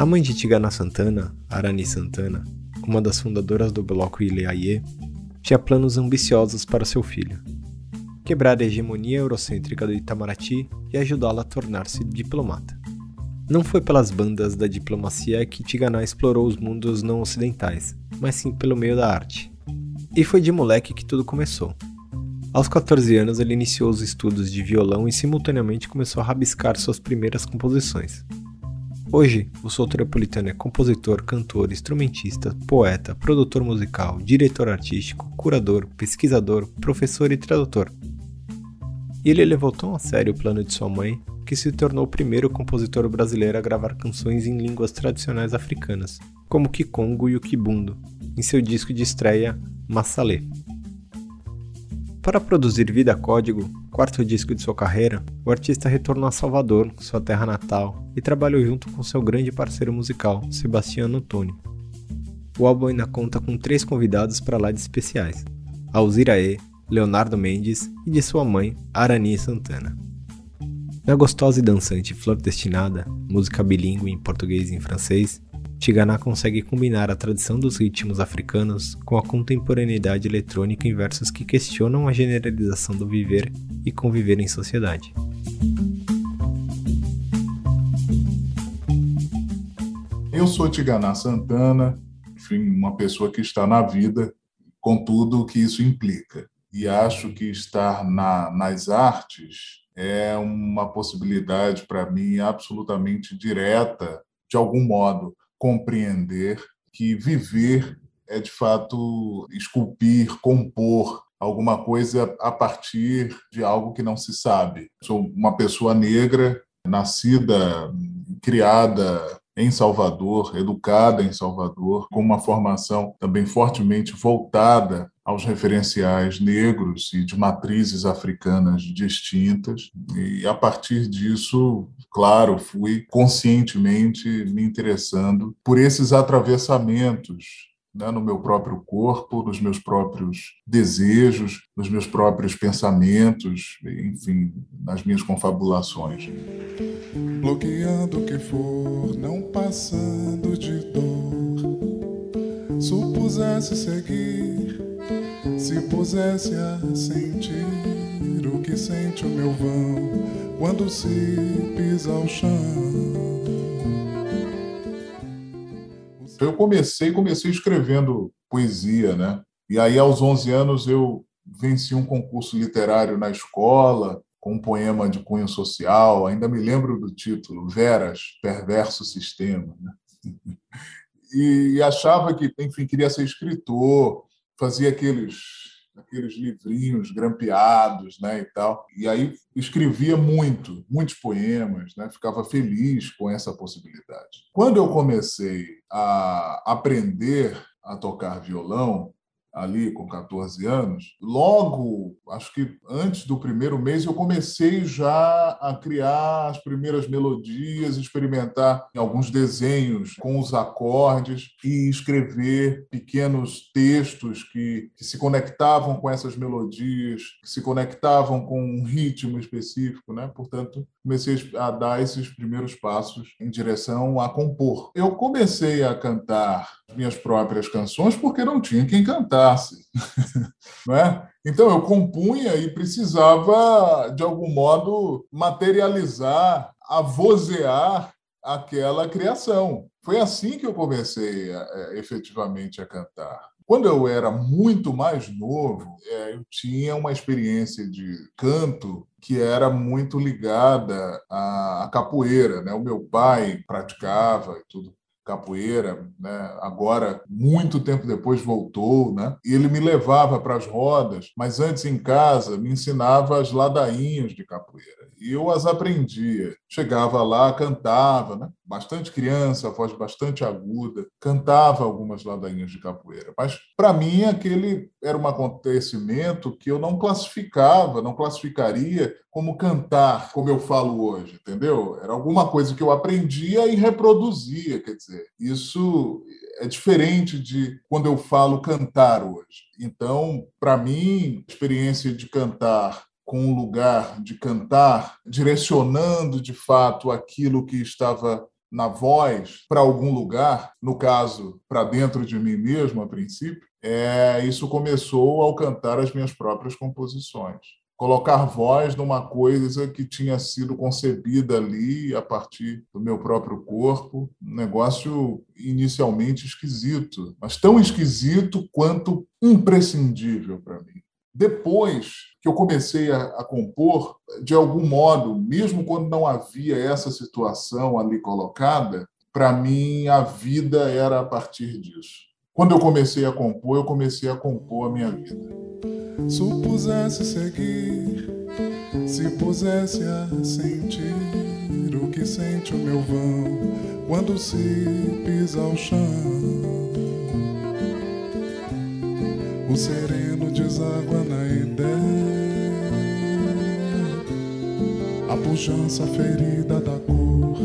A mãe de Tigana Santana, Arani Santana, uma das fundadoras do bloco Ileaie, tinha planos ambiciosos para seu filho. Quebrar a hegemonia eurocêntrica do Itamaraty e ajudá-la a tornar-se diplomata. Não foi pelas bandas da diplomacia que Tigana explorou os mundos não ocidentais, mas sim pelo meio da arte. E foi de moleque que tudo começou. Aos 14 anos, ele iniciou os estudos de violão e simultaneamente começou a rabiscar suas primeiras composições. Hoje, o Soteropolitano é compositor, cantor, instrumentista, poeta, produtor musical, diretor artístico, curador, pesquisador, professor e tradutor. E ele levou tão a sério o plano de sua mãe que se tornou o primeiro compositor brasileiro a gravar canções em línguas tradicionais africanas, como o Kikongo e o Kibundo, em seu disco de estreia Massalé. Para produzir Vida Código, quarto disco de sua carreira, o artista retornou a Salvador, sua terra natal, e trabalhou junto com seu grande parceiro musical, Sebastiano Antônio. O álbum ainda conta com três convidados para lá de especiais: Alzirae, Leonardo Mendes e de sua mãe, Arani Santana. Na gostosa e dançante Flor Destinada, música bilíngue em português e em francês, Tigana consegue combinar a tradição dos ritmos africanos com a contemporaneidade eletrônica em versos que questionam a generalização do viver e conviver em sociedade. Eu sou Tigana Santana, enfim, uma pessoa que está na vida com tudo o que isso implica. E acho que estar na, nas artes é uma possibilidade para mim absolutamente direta, de algum modo, compreender que viver é de fato esculpir, compor alguma coisa a partir de algo que não se sabe. Sou uma pessoa negra, nascida, criada em Salvador, educada em Salvador, com uma formação também fortemente voltada aos referenciais negros e de matrizes africanas distintas. E a partir disso, claro, fui conscientemente me interessando por esses atravessamentos né, no meu próprio corpo, nos meus próprios desejos, nos meus próprios pensamentos, enfim, nas minhas confabulações. Bloqueando o que for, não passando de dor. Supusesse seguir, se pusesse a sentir o que sente o meu vão quando se pisa ao chão eu comecei, comecei escrevendo poesia, né? E aí aos 11 anos eu venci um concurso literário na escola com um poema de cunho social, ainda me lembro do título, Veras, Perverso Sistema. Né? E achava que, enfim, queria ser escritor, fazia aqueles aqueles livrinhos grampeados, né, e tal. E aí escrevia muito, muitos poemas, né? Ficava feliz com essa possibilidade. Quando eu comecei a aprender a tocar violão, ali com 14 anos, logo, acho que antes do primeiro mês, eu comecei já a criar as primeiras melodias, experimentar alguns desenhos com os acordes e escrever pequenos textos que, que se conectavam com essas melodias, que se conectavam com um ritmo específico, né? Portanto, comecei a dar esses primeiros passos em direção a compor. Eu comecei a cantar minhas próprias canções porque não tinha quem cantasse, não é? Então eu compunha e precisava de algum modo materializar, avozear aquela criação. Foi assim que eu comecei a, a, efetivamente a cantar. Quando eu era muito mais novo, é, eu tinha uma experiência de canto que era muito ligada à capoeira. Né? O meu pai praticava e tudo. capoeira, né? agora, muito tempo depois, voltou. Né? E ele me levava para as rodas, mas antes em casa me ensinava as ladainhas de capoeira. Eu as aprendia. Chegava lá, cantava, né? bastante criança, voz bastante aguda, cantava algumas ladainhas de capoeira. Mas, para mim, aquele era um acontecimento que eu não classificava, não classificaria como cantar, como eu falo hoje, entendeu? Era alguma coisa que eu aprendia e reproduzia, quer dizer, isso é diferente de quando eu falo cantar hoje. Então, para mim, a experiência de cantar com um lugar de cantar, direcionando de fato aquilo que estava na voz para algum lugar, no caso, para dentro de mim mesmo, a princípio, é, isso começou ao cantar as minhas próprias composições colocar voz numa coisa que tinha sido concebida ali a partir do meu próprio corpo, um negócio inicialmente esquisito, mas tão esquisito quanto imprescindível para mim. Depois que eu comecei a, a, compor, de algum modo, mesmo quando não havia essa situação ali colocada, para mim a vida era a partir disso. Quando eu comecei a compor, eu comecei a compor a minha vida supusesse seguir, se pusesse a sentir o que sente o meu vão quando se pisa ao chão. O sereno deságua na ideia, a pujança ferida da cor.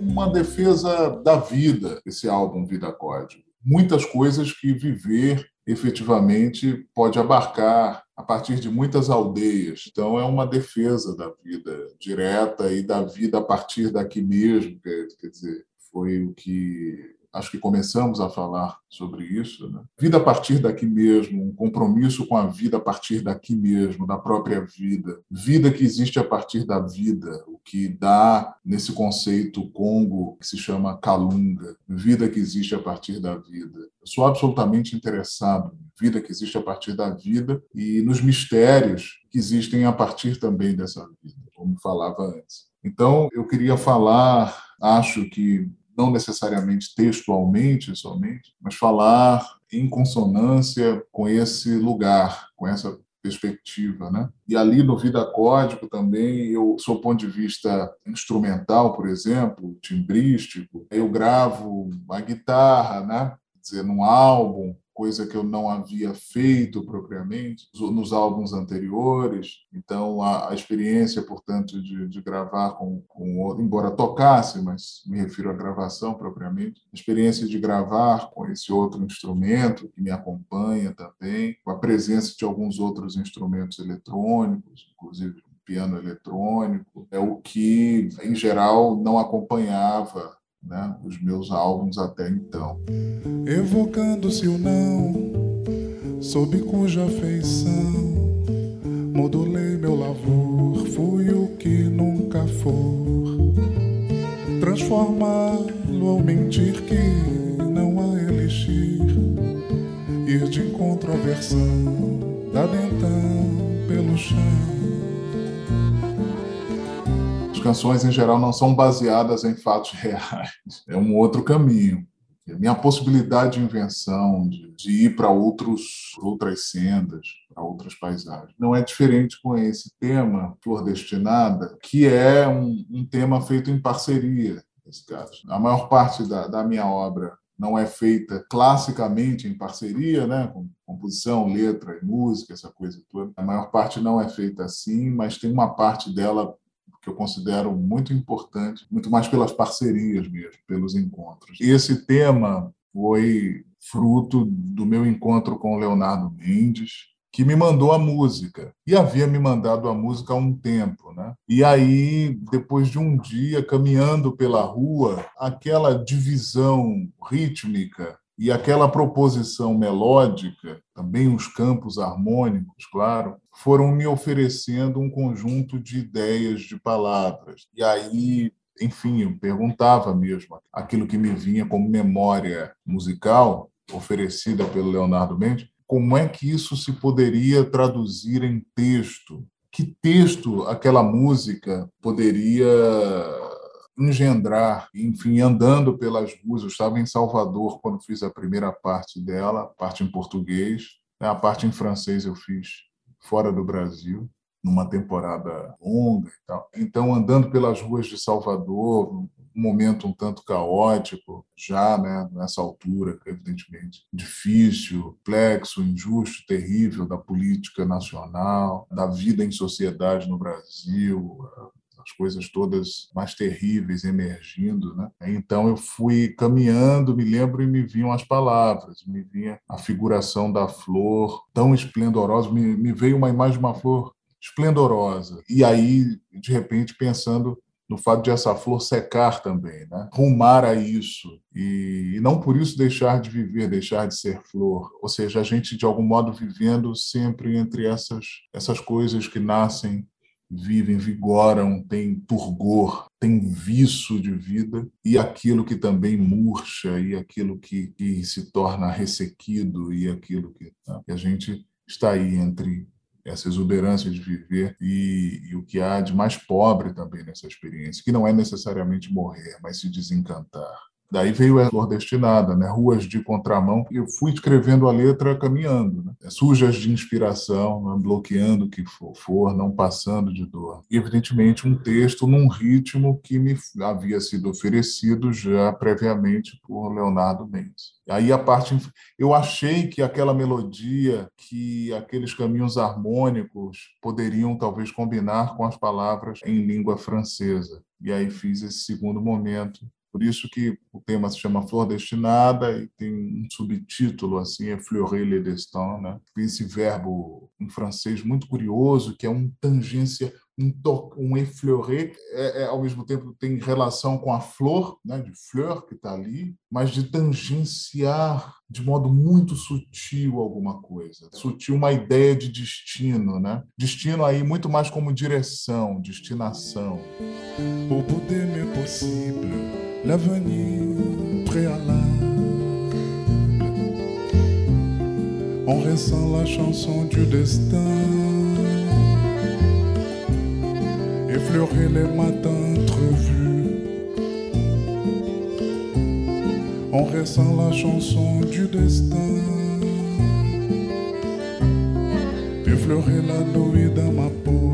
Uma defesa da vida, esse álbum Vida Código. Muitas coisas que viver efetivamente pode abarcar a partir de muitas aldeias. Então, é uma defesa da vida direta e da vida a partir daqui mesmo. Quer dizer, foi o que acho que começamos a falar sobre isso. Né? Vida a partir daqui mesmo, um compromisso com a vida a partir daqui mesmo, da própria vida. Vida que existe a partir da vida, o que dá nesse conceito Congo que se chama Kalunga. Vida que existe a partir da vida. Eu sou absolutamente interessado vida que existe a partir da vida e nos mistérios que existem a partir também dessa vida, como falava antes. Então, eu queria falar, acho que não necessariamente textualmente somente, mas falar em consonância com esse lugar, com essa perspectiva, né? E ali no Vida Código também, eu, sob o ponto de vista instrumental, por exemplo, timbrístico, eu gravo a guitarra, né? Dizer, num álbum, coisa que eu não havia feito propriamente nos álbuns anteriores. Então, a, a experiência, portanto, de, de gravar com, com, embora tocasse, mas me refiro à gravação propriamente, a experiência de gravar com esse outro instrumento que me acompanha também, com a presença de alguns outros instrumentos eletrônicos, inclusive piano eletrônico, é o que, em geral, não acompanhava né, os meus álbuns até então. Evocando-se o não, sob cuja feição modulei meu lavor, fui o que nunca for. Transformá-lo ao mentir que não há elixir, ir de encontro à versão da dentão pelo chão canções, em geral, não são baseadas em fatos reais. É um outro caminho. A minha possibilidade de invenção, de, de ir para outras sendas, para outras paisagens. Não é diferente com esse tema, Flor Destinada, que é um, um tema feito em parceria, nesse caso. A maior parte da, da minha obra não é feita classicamente em parceria, né, com composição, letra e música, essa coisa toda. A maior parte não é feita assim, mas tem uma parte dela que eu considero muito importante, muito mais pelas parcerias mesmo, pelos encontros. E esse tema foi fruto do meu encontro com o Leonardo Mendes, que me mandou a música. E havia me mandado a música há um tempo, né? E aí, depois de um dia caminhando pela rua, aquela divisão rítmica e aquela proposição melódica, também os campos harmônicos, claro, foram me oferecendo um conjunto de ideias, de palavras. E aí, enfim, eu perguntava mesmo aquilo que me vinha como memória musical oferecida pelo Leonardo Mendes, como é que isso se poderia traduzir em texto? Que texto aquela música poderia engendrar, enfim, andando pelas ruas. Eu estava em Salvador quando fiz a primeira parte dela, a parte em português, né? a parte em francês eu fiz fora do Brasil numa temporada longa e tal. Então, andando pelas ruas de Salvador, um momento um tanto caótico, já né, nessa altura, evidentemente, difícil, complexo, injusto, terrível da política nacional, da vida em sociedade no Brasil, as coisas todas mais terríveis emergindo, né? Então eu fui caminhando, me lembro e me vinham as palavras, me vinha a figuração da flor tão esplendorosa, me, me veio uma imagem de uma flor esplendorosa. E aí, de repente, pensando no fato de essa flor secar também, né? rumar a isso e, não por isso deixar de viver, deixar de ser flor, ou seja, a gente de algum modo vivendo sempre entre essas essas coisas que nascem, vivem, vigoram, têm turgor, têm viço de vida e aquilo que também murcha e aquilo que, que se torna ressequido e aquilo que, né? que a gente está aí entre essa exuberância de viver e, e, o que há de mais pobre também nessa experiência, que não é necessariamente morrer, mas se desencantar. Daí veio a Flor Destinada, né? Ruas de Contramão. Eu fui escrevendo a letra caminhando, né? sujas de inspiração, né? bloqueando o que for, não passando de dor. E, evidentemente, um texto num ritmo que me havia sido oferecido já previamente por Leonardo Mendes. Aí a parte. Eu achei que aquela melodia, que aqueles caminhos harmônicos poderiam talvez combinar com as palavras em língua francesa. E aí fiz esse segundo momento por isso que o tema se chama Flor Destinada e tem um subtítulo assim, é Fleurer le destin, né? Esse verbo em francês muito curioso, que é um tangência, um toque, um effleurer, é, é, ao mesmo tempo tem relação com a flor, né, de fleur que está ali, mas de tangenciar de modo muito sutil alguma coisa. Sutil uma ideia de destino, né? Destino aí muito mais como direção, destinação. Bout des mes possibles l'avenir préalable. On ressent la chanson du destin, effleurer les matins entrevus. On ressent la chanson du destin, effleurer la nuit dans ma peau.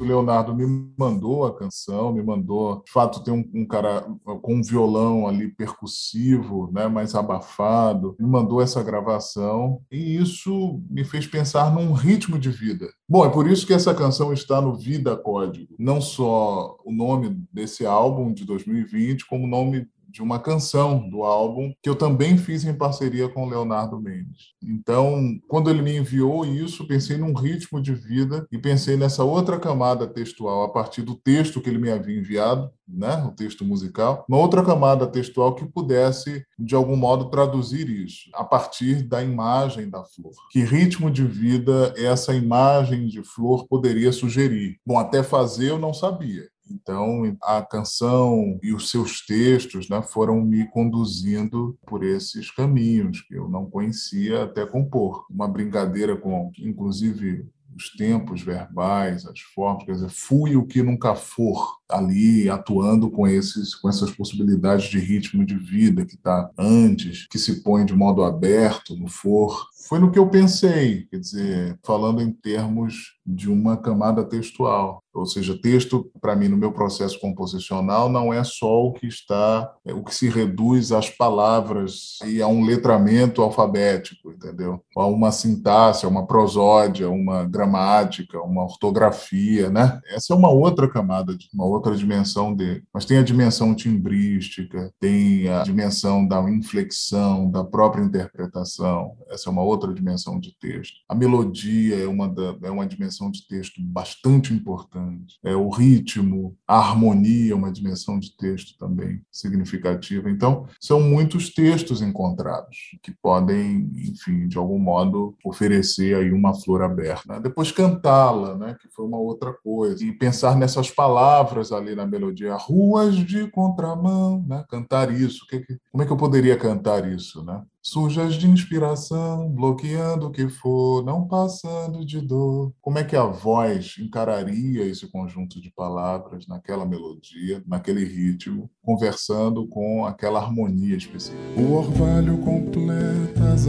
Leonardo mandou a canção, me mandou. De fato, tem um, um, cara com um violão ali percussivo, né, mais abafado, me mandou essa gravação e isso me fez pensar num ritmo de vida. Bom, é por isso que essa canção está no Vida Código. Não só o nome desse álbum de 2020, como o nome de uma canção do álbum que eu também fiz em parceria com Leonardo Mendes. Então, quando ele me enviou isso, pensei num ritmo de vida e pensei nessa outra camada textual a partir do texto que ele me havia enviado, né, o texto musical, uma outra camada textual que pudesse de algum modo traduzir isso a partir da imagem da flor. Que ritmo de vida essa imagem de flor poderia sugerir? Bom, até fazer eu não sabia. Então, a canção e os seus textos né, foram me conduzindo por esses caminhos que eu não conhecia até compor. Uma brincadeira com, inclusive, os tempos verbais, as formas, quer dizer, fui o que nunca for ali atuando com esses com essas possibilidades de ritmo de vida que está antes, que se põe de modo aberto no for. Foi no que eu pensei, quer dizer, falando em termos de uma camada textual. Ou seja, texto, para mim, no meu processo composicional, não é só o que está, é o que se reduz às palavras e a um letramento alfabético, entendeu? A uma sintaxe, a uma prosódia, uma gramática, uma ortografia, né? Essa é uma outra camada, uma outra dimensão dele. Mas tem a dimensão timbrística, tem a dimensão da inflexão, da própria interpretação. Essa é uma outra dimensão de texto. A melodia é uma, da, é uma dimensão de texto bastante importante. É o ritmo, a harmonia, uma dimensão de texto também significativa. Então, são muitos textos encontrados que podem, enfim, de algum modo oferecer aí uma flor aberta. Depois cantá-la, né, que foi uma outra coisa. E pensar nessas palavras ali na melodia, ruas de contramão, né? Cantar isso, que que, como é que eu poderia cantar isso, né? sujas de inspiração, bloqueando o que for, não passando de dor. Como é que a voz encararia esse conjunto de palavras naquela melodia, naquele ritmo, conversando com aquela harmonia específica? O orvalho completa as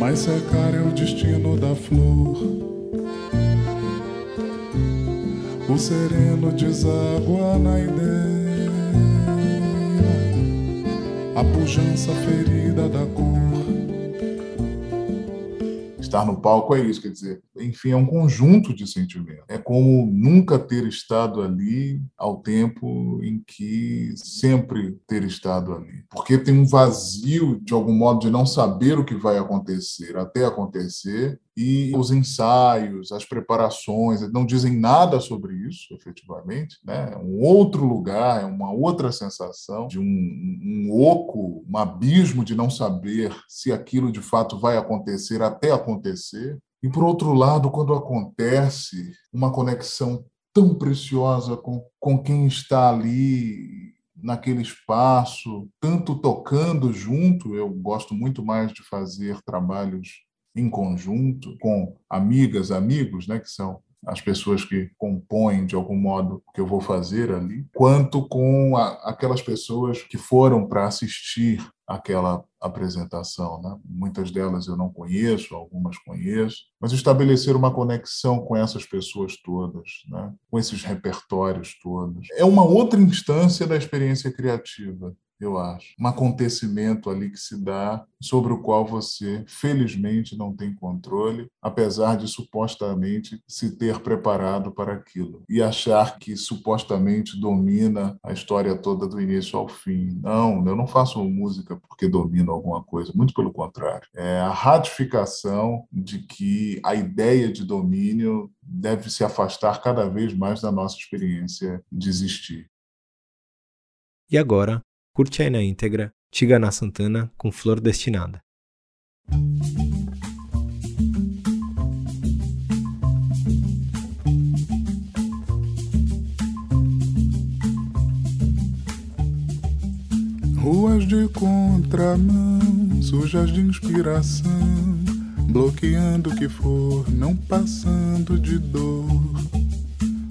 mas secar é o destino da flor. O sereno deságua na ideia a pujança ferida da cor. Estar no palco é isso, quer dizer, enfim, é um conjunto de sentimentos. É como nunca ter estado ali ao tempo em que sempre ter estado ali. Porque tem um vazio, de algum modo, de não saber o que vai acontecer até acontecer, e os ensaios, as preparações, não dizem nada sobre isso, efetivamente. Né? É um outro lugar, é uma outra sensação de um, um oco, um abismo de não saber se aquilo de fato vai acontecer até acontecer. E, por outro lado, quando acontece uma conexão tão preciosa com, com quem está ali naquele espaço, tanto tocando junto, eu gosto muito mais de fazer trabalhos em conjunto com amigas, amigos, né, que são as pessoas que compõem de algum modo o que eu vou fazer ali, quanto com a, aquelas pessoas que foram para assistir aquela apresentação. Né? Muitas delas eu não conheço, algumas conheço, mas estabelecer uma conexão com essas pessoas todas, né? com esses repertórios todos, é uma outra instância da experiência criativa eu acho. Um acontecimento ali que se dá sobre o qual você, felizmente, não tem controle, apesar de supostamente se ter preparado para aquilo e achar que supostamente domina a história toda do início ao fim. Não, eu não faço música porque domino alguma coisa, muito pelo contrário. É a ratificação de que a ideia de domínio deve se afastar cada vez mais da nossa experiência de existir. E agora, Curte aí na íntegra Tigana Santana com Flor Destinada. Ruas de contramão, sujas de inspiração, bloqueando o que for, não passando de dor.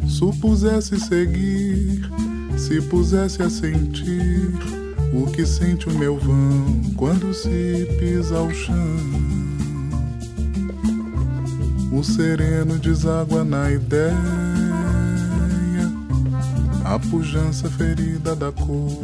Supusesse seguir se pusesse a sentir o que sente o meu vão quando se pisa ao chão. O sereno deságua na ideia, a pujança ferida da cor.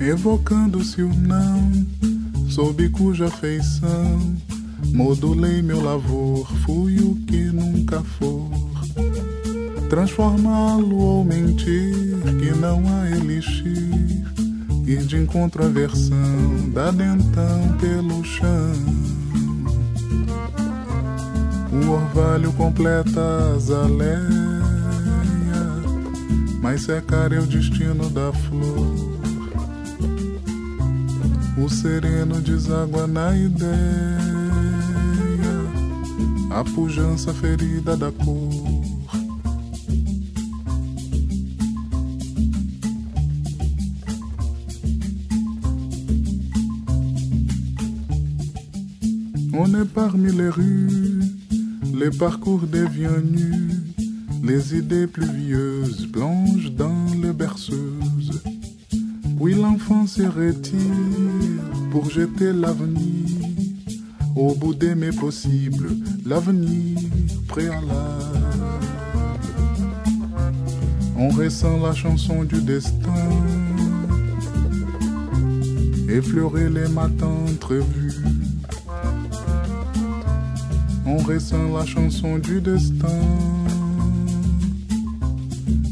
Evocando-se o não sob cuja feição modulei meu lavor, fui o que nunca for. Transformá-lo ou mentir, que não há elixir, ir de encontro à versão da dentão pelo chão. O orvalho completa as aléias, mas secar é o destino da flor o sereno deságua na ideia, a pujança ferida da cor. On est parmi les rues, les parcours deviennent nus, les idées pluvieuses plongent dans les berceuses. Oui, l'enfant se retire pour jeter l'avenir au bout des mes possibles, l'avenir préalable. On ressent la chanson du destin, effleurer les matins entrevus. On ressent la chanson du destin,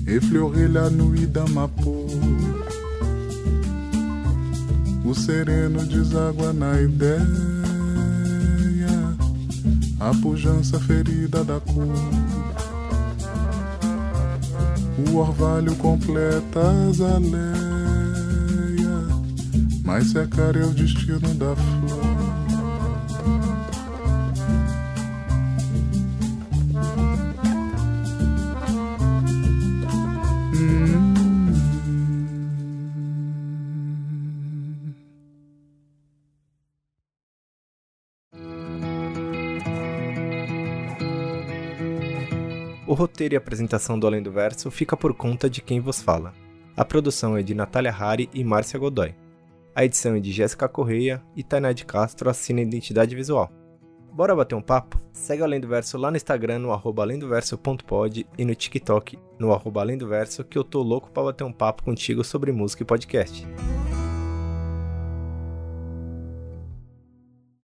effleurer la nuit dans ma peau. O sereno deságua na ideia, a pujança ferida da cor. O orvalho completa as aleias, mas secar é o destino da flor. Roteiro e apresentação do Além do Verso fica por conta de quem vos fala. A produção é de Natália Hari e Márcia Godoy. A edição é de Jéssica Correia e Tainá de Castro assina identidade visual. Bora bater um papo? Segue o Além do Verso lá no Instagram, no arroba alendoverso.pod e no TikTok, no arroba além do verso, que eu tô louco pra bater um papo contigo sobre música e podcast.